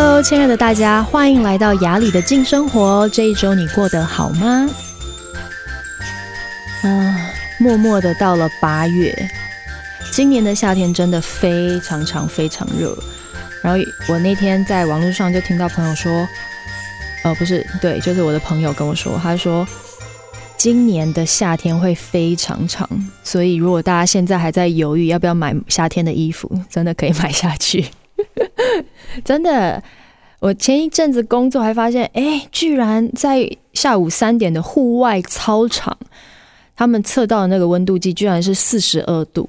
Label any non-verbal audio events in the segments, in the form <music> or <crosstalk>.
Hello，亲爱的大家，欢迎来到雅里的静生活。这一周你过得好吗？嗯，默默的到了八月，今年的夏天真的非常长，非常热。然后我那天在网络上就听到朋友说，呃，不是，对，就是我的朋友跟我说，他说今年的夏天会非常长，所以如果大家现在还在犹豫要不要买夏天的衣服，真的可以买下去。<laughs> 真的，我前一阵子工作还发现，哎，居然在下午三点的户外操场，他们测到的那个温度计居然是四十二度，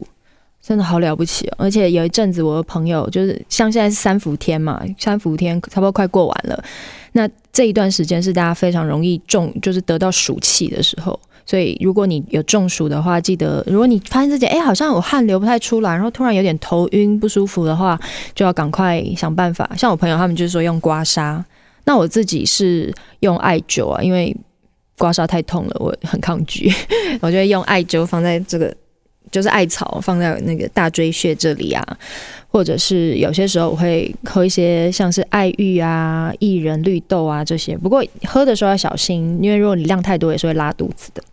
真的好了不起哦！而且有一阵子，我的朋友就是像现在是三伏天嘛，三伏天差不多快过完了，那这一段时间是大家非常容易中，就是得到暑气的时候。所以，如果你有中暑的话，记得如果你发现自己哎、好像我汗流不太出来，然后突然有点头晕不舒服的话，就要赶快想办法。像我朋友他们就是说用刮痧，那我自己是用艾灸啊，因为刮痧太痛了，我很抗拒。<laughs> 我就会用艾灸放在这个，就是艾草放在那个大椎穴这里啊，或者是有些时候我会喝一些像是艾玉啊、薏仁、绿豆啊这些。不过喝的时候要小心，因为如果你量太多，也是会拉肚子的。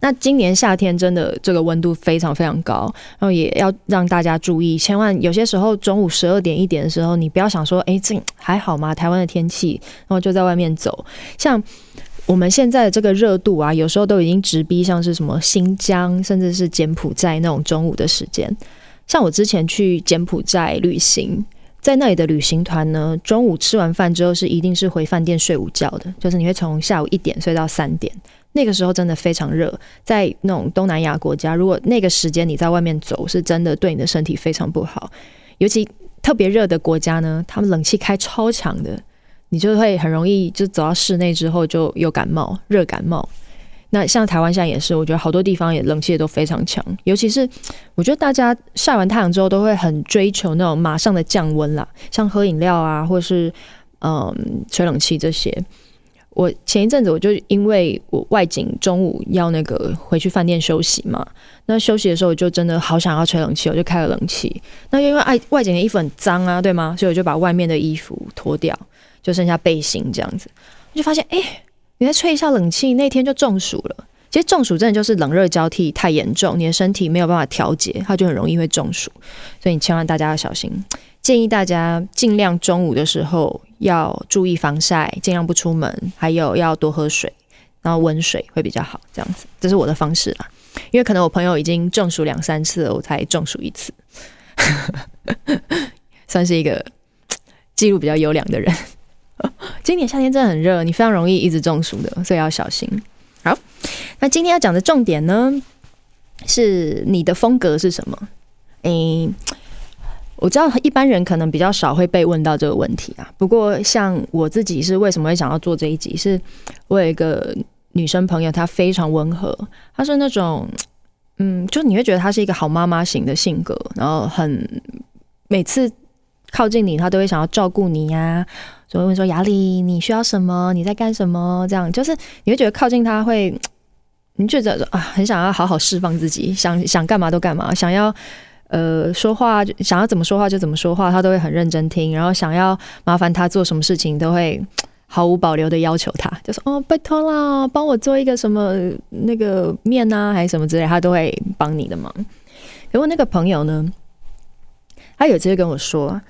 那今年夏天真的这个温度非常非常高，然后也要让大家注意，千万有些时候中午十二点一点的时候，你不要想说，哎，这还好吗？台湾的天气，然后就在外面走。像我们现在的这个热度啊，有时候都已经直逼像是什么新疆，甚至是柬埔寨那种中午的时间。像我之前去柬埔寨旅行，在那里的旅行团呢，中午吃完饭之后是一定是回饭店睡午觉的，就是你会从下午一点睡到三点。那个时候真的非常热，在那种东南亚国家，如果那个时间你在外面走，是真的对你的身体非常不好。尤其特别热的国家呢，他们冷气开超强的，你就会很容易就走到室内之后就有感冒、热感冒。那像台湾现在也是，我觉得好多地方也冷气也都非常强。尤其是我觉得大家晒完太阳之后都会很追求那种马上的降温啦，像喝饮料啊，或是嗯吹冷气这些。我前一阵子我就因为我外景中午要那个回去饭店休息嘛，那休息的时候我就真的好想要吹冷气，我就开了冷气。那因为外外景的衣服很脏啊，对吗？所以我就把外面的衣服脱掉，就剩下背心这样子。我就发现，哎、你再吹一下冷气，那天就中暑了。其实中暑真的就是冷热交替太严重，你的身体没有办法调节，它就很容易会中暑。所以你千万大家要小心，建议大家尽量中午的时候。要注意防晒，尽量不出门，还有要多喝水，然后温水会比较好。这样子，这是我的方式啦。因为可能我朋友已经中暑两三次了，我才中暑一次，<laughs> 算是一个记录比较优良的人。今年夏天真的很热，你非常容易一直中暑的，所以要小心。好，那今天要讲的重点呢，是你的风格是什么？诶。我知道一般人可能比较少会被问到这个问题啊。不过像我自己是为什么会想要做这一集？是我有一个女生朋友，她非常温和，她是那种嗯，就你会觉得她是一个好妈妈型的性格，然后很每次靠近你，她都会想要照顾你呀、啊，就会问说雅丽你需要什么？你在干什么？这样就是你会觉得靠近她会，你觉得啊，很想要好好释放自己，想想干嘛都干嘛，想要。呃，说话想要怎么说话就怎么说话，他都会很认真听。然后想要麻烦他做什么事情，都会毫无保留的要求他，就说哦，拜托啦，帮我做一个什么那个面啊，还是什么之类，他都会帮你的忙。然后那个朋友呢，他有直接跟我说，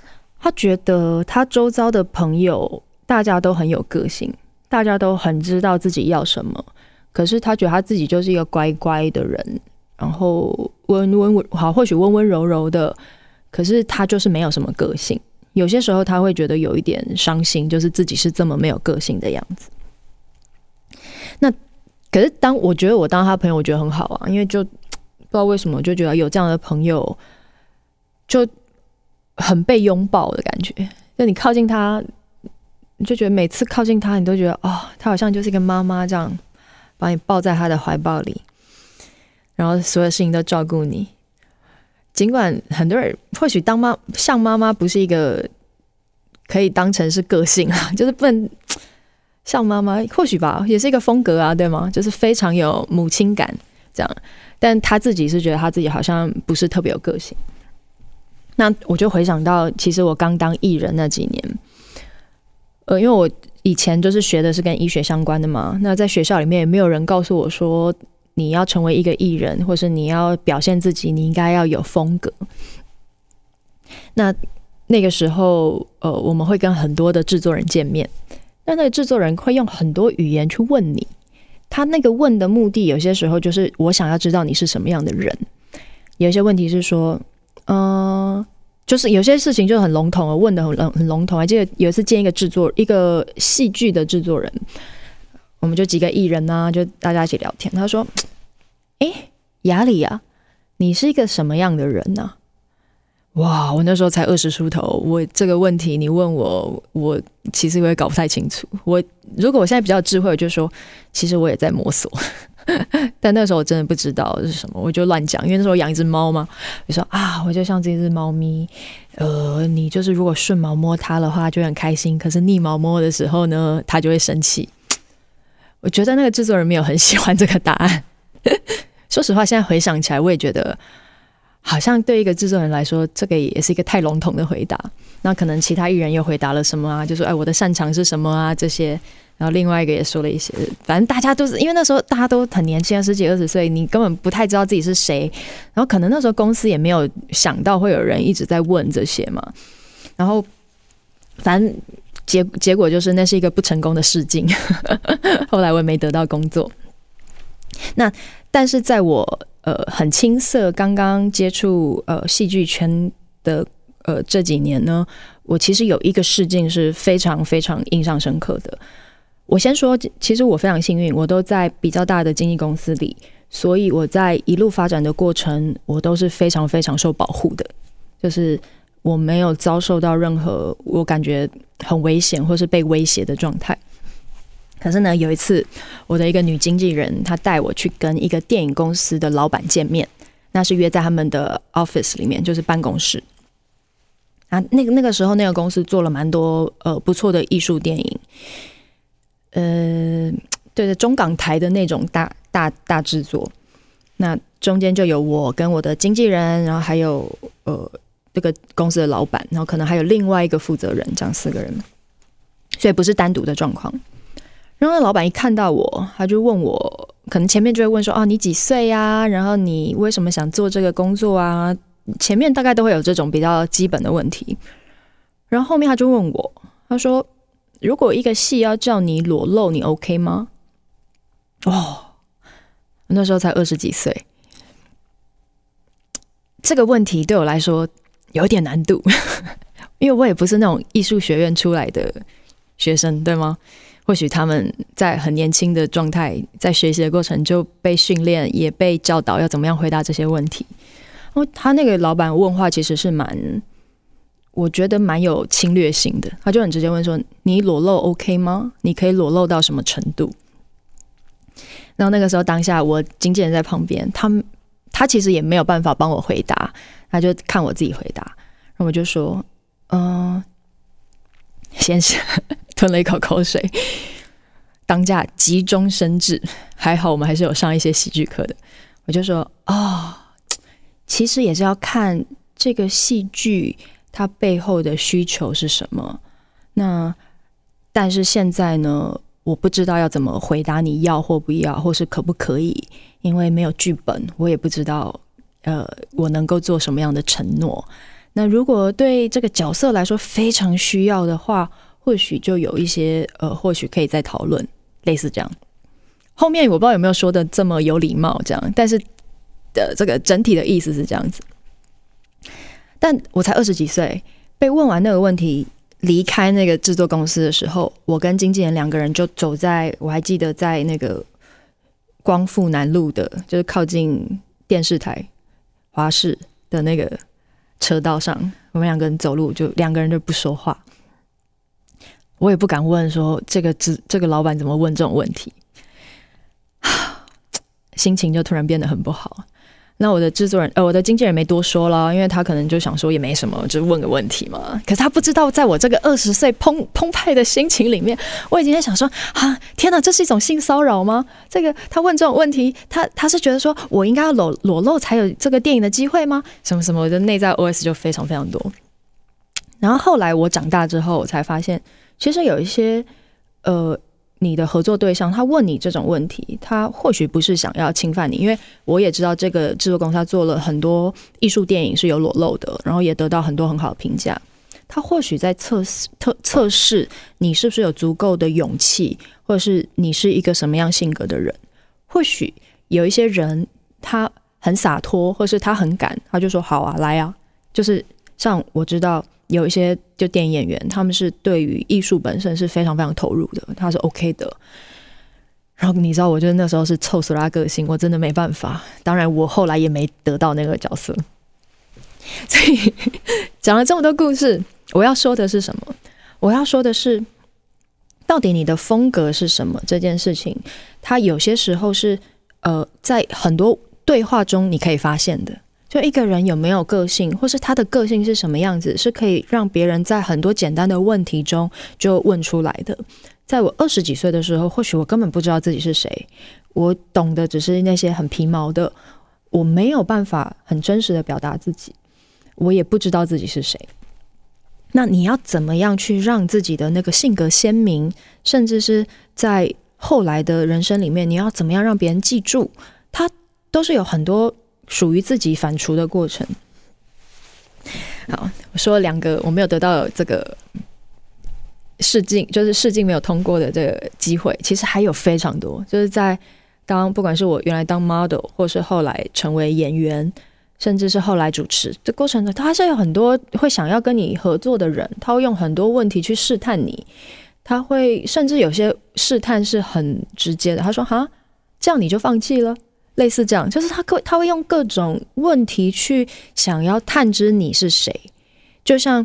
他觉得他周遭的朋友大家都很有个性，大家都很知道自己要什么，可是他觉得他自己就是一个乖乖的人。然后温温温好，或许温温柔柔的，可是他就是没有什么个性。有些时候他会觉得有一点伤心，就是自己是这么没有个性的样子。那可是当我觉得我当他朋友，我觉得很好啊，因为就不知道为什么就觉得有这样的朋友就很被拥抱的感觉。就你靠近他，你就觉得每次靠近他，你都觉得哦，他好像就是一个妈妈这样把你抱在他的怀抱里。然后所有事情都照顾你，尽管很多人或许当妈像妈妈不是一个可以当成是个性啊，<laughs> 就是不能像妈妈，或许吧，也是一个风格啊，对吗？就是非常有母亲感这样，但他自己是觉得他自己好像不是特别有个性。那我就回想到，其实我刚当艺人那几年，呃，因为我以前就是学的是跟医学相关的嘛。那在学校里面也没有人告诉我说，你要成为一个艺人，或是你要表现自己，你应该要有风格。那那个时候，呃，我们会跟很多的制作人见面，那那个制作人会用很多语言去问你，他那个问的目的，有些时候就是我想要知道你是什么样的人，有些问题是说。嗯、就是有些事情就很笼统，问的很笼很笼统。还记得有一次见一个制作一个戏剧的制作人，我们就几个艺人呐、就大家一起聊天。他说：“ <tsk> 哎、欸，亚里啊，你是一个什么样的人呢、？”哇，我那时候才二十出头，我这个问题你问我，我其实我也搞不太清楚。我如果我现在比较智慧，我就说，其实我也在摸索。<laughs> 但那时候我真的不知道是什么，我就乱讲。因为那时候养一只猫嘛，我说啊，我就像这只猫咪，呃，你就是如果顺毛摸它的话，就很开心；可是逆毛摸的时候呢，它就会生气。我觉得那个制作人没有很喜欢这个答案。<laughs> 说实话，现在回想起来，我也觉得好像对一个制作人来说，这个也是一个太笼统的回答。那可能其他艺人又回答了什么啊？就说哎，我的擅长是什么啊？这些。然后另外一个也说了一些，反正大家都是因为那时候大家都很年轻，十几二十岁，你根本不太知道自己是谁。然后可能那时候公司也没有想到会有人一直在问这些嘛。然后反正结结果就是那是一个不成功的试镜。<laughs> 后来我也没得到工作。那但是在我呃很青涩刚刚接触呃戏剧圈的呃这几年呢，我其实有一个试镜是非常非常印象深刻的。我先说，其实我非常幸运，我都在比较大的经纪公司里，所以我在一路发展的过程，我都是非常非常受保护的，就是我没有遭受到任何我感觉很危险或是被威胁的状态。可是呢，有一次我的一个女经纪人，她带我去跟一个电影公司的老板见面，那是约在他们的 office 里面，就是办公室。啊，那个那个时候那个公司做了蛮多呃不错的艺术电影。呃，对的，中港台的那种大大大制作，那中间就有我跟我的经纪人，然后还有呃这个公司的老板，然后可能还有另外一个负责人，这样四个人，所以不是单独的状况。然后老板一看到我，他就问我，可能前面就会问说：“哦，你几岁呀？然后你为什么想做这个工作啊？”前面大概都会有这种比较基本的问题。然后后面他就问我，他说。如果一个戏要叫你裸露，你 OK 吗？哦，那时候才二十几岁，这个问题对我来说有点难度，<laughs> 因为我也不是那种艺术学院出来的学生，对吗？或许他们在很年轻的状态，在学习的过程就被训练，也被教导要怎么样回答这些问题。哦，他那个老板问话其实是蛮。我觉得蛮有侵略性的，他就很直接问说：“你裸露 OK 吗？你可以裸露到什么程度？”然后那个时候当下，我经纪人在旁边，他他其实也没有办法帮我回答，他就看我自己回答。然后我就说：“嗯、先生，吞了一口口水，当下急中生智，还好我们还是有上一些戏剧课的。”我就说：“哦，其实也是要看这个戏剧。”它背后的需求是什么？那但是现在呢，我不知道要怎么回答你要或不要，或是可不可以，因为没有剧本，我也不知道，呃，我能够做什么样的承诺。那如果对这个角色来说非常需要的话，或许就有一些，呃，或许可以再讨论，类似这样。后面我不知道有没有说的这么有礼貌，这样，但是的这个整体的意思是这样子。但我才二十几岁，被问完那个问题，离开那个制作公司的时候，我跟经纪人两个人就走在，我还记得在那个光复南路的，就是靠近电视台华氏的那个车道上，我们两个人走路就两个人就不说话，我也不敢问说这个这这个老板怎么问这种问题，<sighs> 心情就突然变得很不好。那我的制作人，呃，我的经纪人没多说了，因为他可能就想说也没什么，就问个问题嘛。可是他不知道，在我这个二十岁澎澎湃的心情里面，我已经在想说啊，天哪，这是一种性骚扰吗？这个他问这种问题，他他是觉得说我应该要裸裸露才有这个电影的机会吗？什么什么，我的内在 OS 就非常非常多。然后后来我长大之后，我才发现，其实有一些呃。你的合作对象他问你这种问题，他或许不是想要侵犯你，因为我也知道这个制作公司他做了很多艺术电影是有裸露的，然后也得到很多很好的评价。他或许在测试、测测试你是不是有足够的勇气，或者是你是一个什么样性格的人。或许有一些人他很洒脱，或是他很敢，他就说好啊，来啊，就是像我知道。有一些就电影演员，他们是对于艺术本身是非常非常投入的，他是 OK 的。然后你知道，我觉得那时候是臭死他个性，我真的没办法。当然，我后来也没得到那个角色。<laughs> 所以讲了这么多故事，我要说的是什么？我要说的是，到底你的风格是什么？这件事情，它有些时候是呃，在很多对话中你可以发现的。就一个人有没有个性，或是他的个性是什么样子，是可以让别人在很多简单的问题中就问出来的。在我二十几岁的时候，或许我根本不知道自己是谁，我懂的只是那些很皮毛的，我没有办法很真实的表达自己，我也不知道自己是谁。那你要怎么样去让自己的那个性格鲜明，甚至是在后来的人生里面，你要怎么样让别人记住，他都是有很多。属于自己反刍的过程。好，我说两个我没有得到这个试镜，就是试镜没有通过的这个机会。其实还有非常多，就是在当不管是我原来当 model，或是后来成为演员，甚至是后来主持这过程中，他还是有很多会想要跟你合作的人，他会用很多问题去试探你，他会甚至有些试探是很直接的，他说：“哈，这样你就放弃了。”类似这样，就是他会他会用各种问题去想要探知你是谁，就像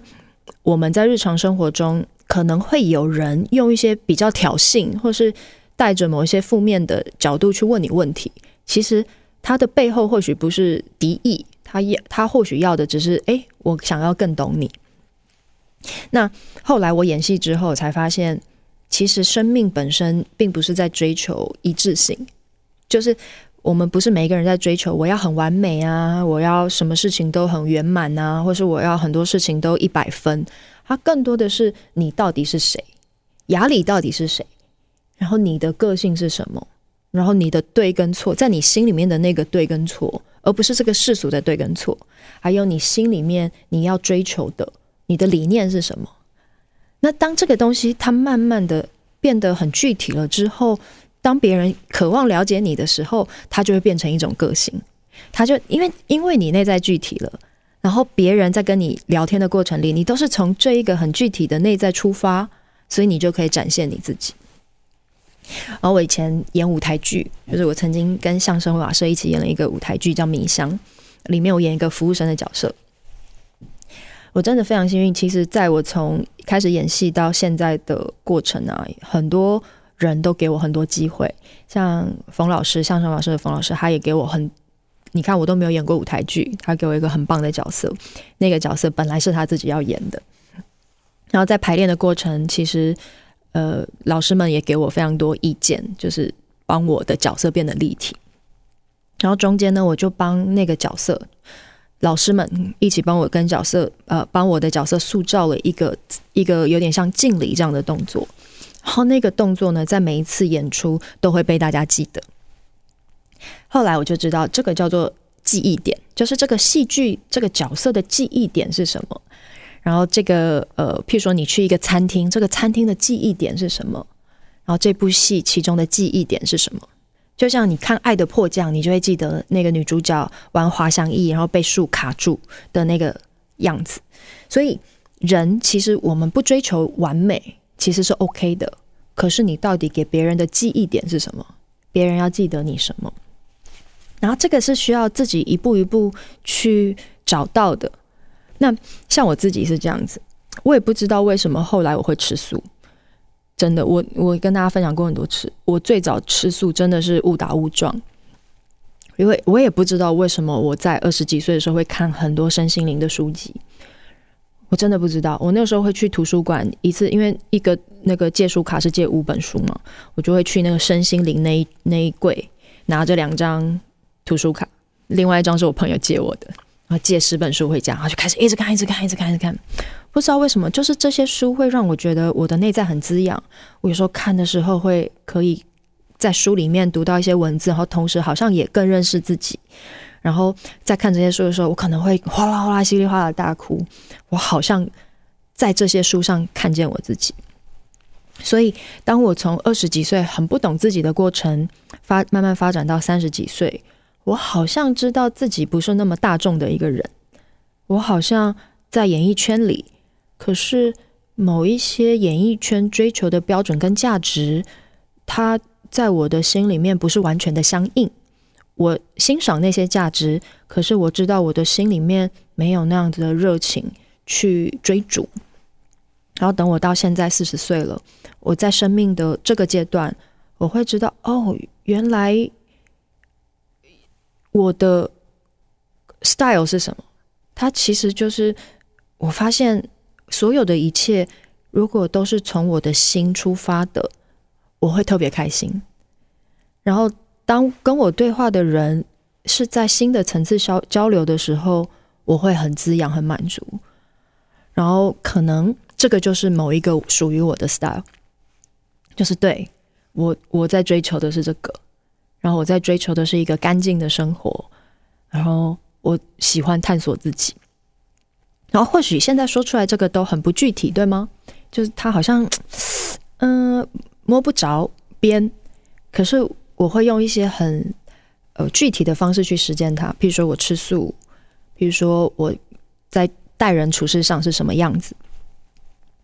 我们在日常生活中可能会有人用一些比较挑衅，或是带着某一些负面的角度去问你问题。其实他的背后或许不是敌意，他也他或许要的只是哎，我想要更懂你。那后来我演戏之后才发现，其实生命本身并不是在追求一致性，就是。我们不是每一个人在追求我要很完美啊，我要什么事情都很圆满啊，或是我要很多事情都一百分。它更多的是你到底是谁，亚里到底是谁，然后你的个性是什么，然后你的对跟错，在你心里面的那个对跟错，而不是这个世俗的对跟错，还有你心里面你要追求的，你的理念是什么？那当这个东西它慢慢的变得很具体了之后。当别人渴望了解你的时候，他就会变成一种个性。他就因为因为你内在具体了，然后别人在跟你聊天的过程里，你都是从这一个很具体的内在出发，所以你就可以展现你自己。而我以前演舞台剧，就是我曾经跟相声瓦舍一起演了一个舞台剧叫《迷香》，里面我演一个服务生的角色。我真的非常幸运，其实在我从开始演戏到现在的过程啊，很多。人都给我很多机会，像冯老师，相声老师的冯老师，他也给我很，你看我都没有演过舞台剧，他给我一个很棒的角色，那个角色本来是他自己要演的。然后在排练的过程，其实呃，老师们也给我非常多意见，就是帮我的角色变得立体。然后中间呢，我就帮那个角色，老师们一起帮我跟角色，呃，帮我的角色塑造了一个一个有点像敬礼这样的动作。然后那个动作呢，在每一次演出都会被大家记得。后来我就知道，这个叫做记忆点，就是这个戏剧这个角色的记忆点是什么。然后这个呃，譬如说你去一个餐厅，这个餐厅的记忆点是什么？然后这部戏其中的记忆点是什么？就像你看《爱的迫降》，你就会记得那个女主角玩滑翔翼，然后被树卡住的那个样子。所以人其实我们不追求完美。其实是 OK 的，可是你到底给别人的记忆点是什么？别人要记得你什么？然后这个是需要自己一步一步去找到的。那像我自己是这样子，我也不知道为什么后来我会吃素。真的，我我跟大家分享过很多次，我最早吃素真的是误打误撞。因为我也不知道为什么我在二十几岁的时候会看很多身心灵的书籍，我真的不知道。我那个时候会去图书馆一次，因为一个那个借书卡是借五本书嘛，我就会去那个身心灵那一那一柜拿着两张图书卡，另外一张是我朋友借我的，然后借十本书回家，然后就开始一直看，一直看，一直看，一直看。不知道为什么，就是这些书会让我觉得我的内在很滋养。我有时候看的时候会可以。在书里面读到一些文字，然后同时好像也更认识自己。然后在看这些书的时候，我可能会哗啦哗啦、稀里哗啦大哭。我好像在这些书上看见我自己。所以，当我从二十几岁很不懂自己的过程发慢慢发展到三十几岁，我好像知道自己不是那么大众的一个人。我好像在演艺圈里，可是某一些演艺圈追求的标准跟价值，它。在我的心里面不是完全的相应，我欣赏那些价值，可是我知道我的心里面没有那样子的热情去追逐。然后等我到现在四十岁了，我在生命的这个阶段，我会知道哦，原来我的 style 是什么？它其实就是我发现所有的一切，如果都是从我的心出发的。我会特别开心，然后当跟我对话的人是在新的层次交交流的时候，我会很滋养、很满足。然后可能这个就是某一个属于我的 style，就是对我我在追求的是这个，然后我在追求的是一个干净的生活，然后我喜欢探索自己。然后或许现在说出来这个都很不具体，对吗？就是他好像，嗯、摸不着边，可是我会用一些很呃具体的方式去实践它。譬如说我吃素，譬如说我在待人处事上是什么样子。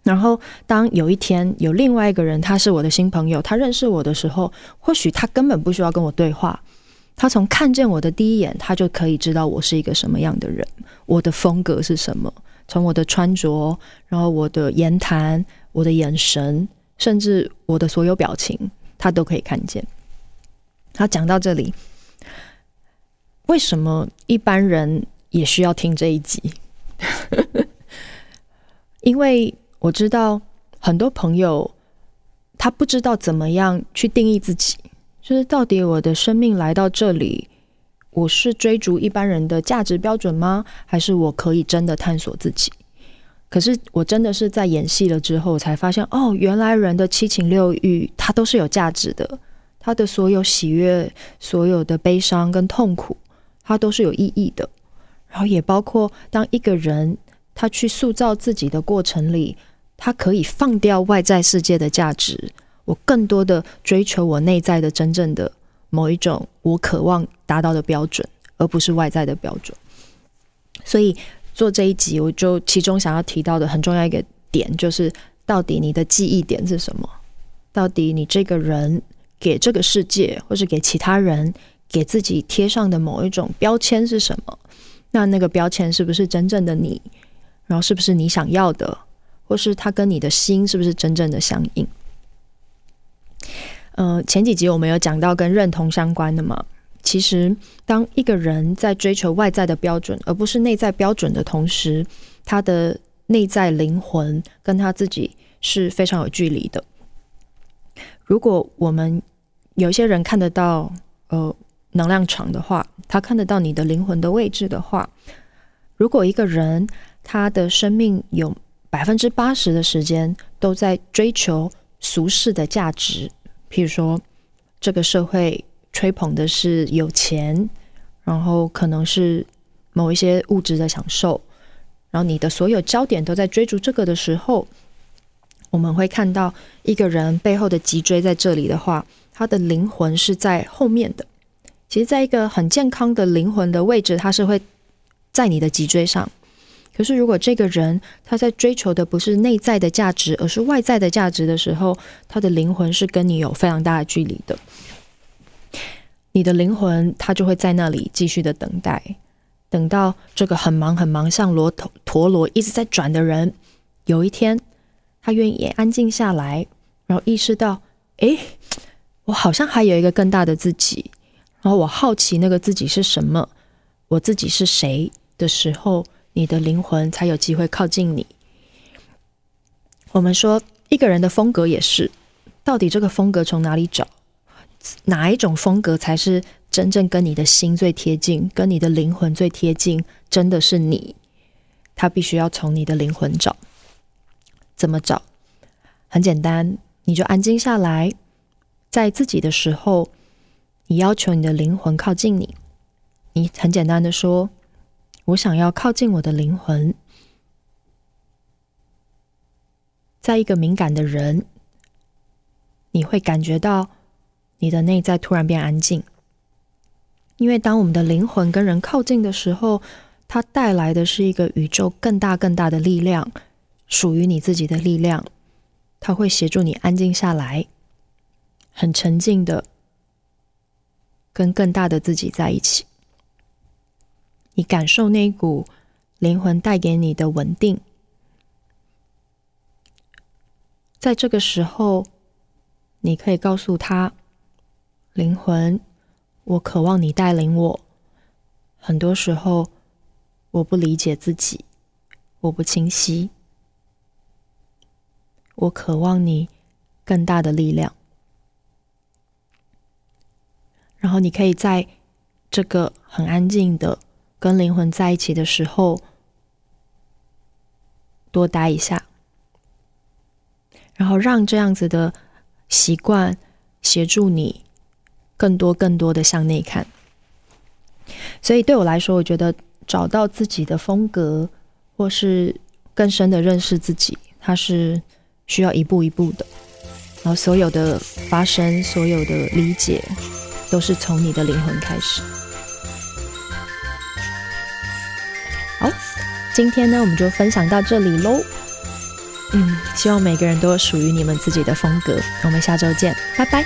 然后当有一天有另外一个人，他是我的新朋友，他认识我的时候，或许他根本不需要跟我对话，他从看见我的第一眼，他就可以知道我是一个什么样的人，我的风格是什么，从我的穿着，然后我的言谈，我的眼神。甚至我的所有表情，他都可以看见。他讲到这里，为什么一般人也需要听这一集？<laughs> 因为我知道很多朋友他不知道怎么样去定义自己，就是到底我的生命来到这里，我是追逐一般人的价值标准吗？还是我可以真的探索自己？可是我真的是在演戏了之后，才发现哦，原来人的七情六欲它都是有价值的，他的所有喜悦、所有的悲伤跟痛苦，它都是有意义的。然后也包括当一个人他去塑造自己的过程里，他可以放掉外在世界的价值，我更多的追求我内在的真正的某一种我渴望达到的标准，而不是外在的标准。所以。做这一集，我就其中想要提到的很重要一个点，就是到底你的记忆点是什么？到底你这个人给这个世界，或是给其他人，给自己贴上的某一种标签是什么？那那个标签是不是真正的你？然后是不是你想要的？或是它跟你的心是不是真正的相应？呃，前几集我们有讲到跟认同相关的嘛。其实，当一个人在追求外在的标准，而不是内在标准的同时，他的内在灵魂跟他自己是非常有距离的。如果我们有些人看得到呃能量场的话，他看得到你的灵魂的位置的话，如果一个人他的生命有百分之八十的时间都在追求俗世的价值，譬如说这个社会。吹捧的是有钱，然后可能是某一些物质的享受，然后你的所有焦点都在追逐这个的时候，我们会看到一个人背后的脊椎在这里的话，他的灵魂是在后面的。其实，在一个很健康的灵魂的位置，他是会在你的脊椎上。可是，如果这个人他在追求的不是内在的价值，而是外在的价值的时候，他的灵魂是跟你有非常大的距离的。你的灵魂，它就会在那里继续的等待，等到这个很忙很忙，像罗陀陀螺一直在转的人，有一天他愿意安静下来，然后意识到，诶，我好像还有一个更大的自己，然后我好奇那个自己是什么，我自己是谁的时候，你的灵魂才有机会靠近你。我们说一个人的风格也是，到底这个风格从哪里找？哪一种风格才是真正跟你的心最贴近，跟你的灵魂最贴近？真的是你，他必须要从你的灵魂找。怎么找？很简单，你就安静下来，在自己的时候，你要求你的灵魂靠近你。你很简单的说：“我想要靠近我的灵魂。”在一个敏感的人，你会感觉到。你的内在突然变安静，因为当我们的灵魂跟人靠近的时候，它带来的是一个宇宙更大更大的力量，属于你自己的力量，它会协助你安静下来，很沉静的跟更大的自己在一起。你感受那一股灵魂带给你的稳定，在这个时候，你可以告诉他。灵魂，我渴望你带领我。很多时候，我不理解自己，我不清晰。我渴望你更大的力量。然后，你可以在这个很安静的跟灵魂在一起的时候，多待一下，然后让这样子的习惯协助你。更多、更多的向内看，所以对我来说，我觉得找到自己的风格，或是更深的认识自己，它是需要一步一步的。然后，所有的发生，所有的理解，都是从你的灵魂开始。好，今天呢，我们就分享到这里喽。嗯，希望每个人都有属于你们自己的风格。我们下周见，拜拜。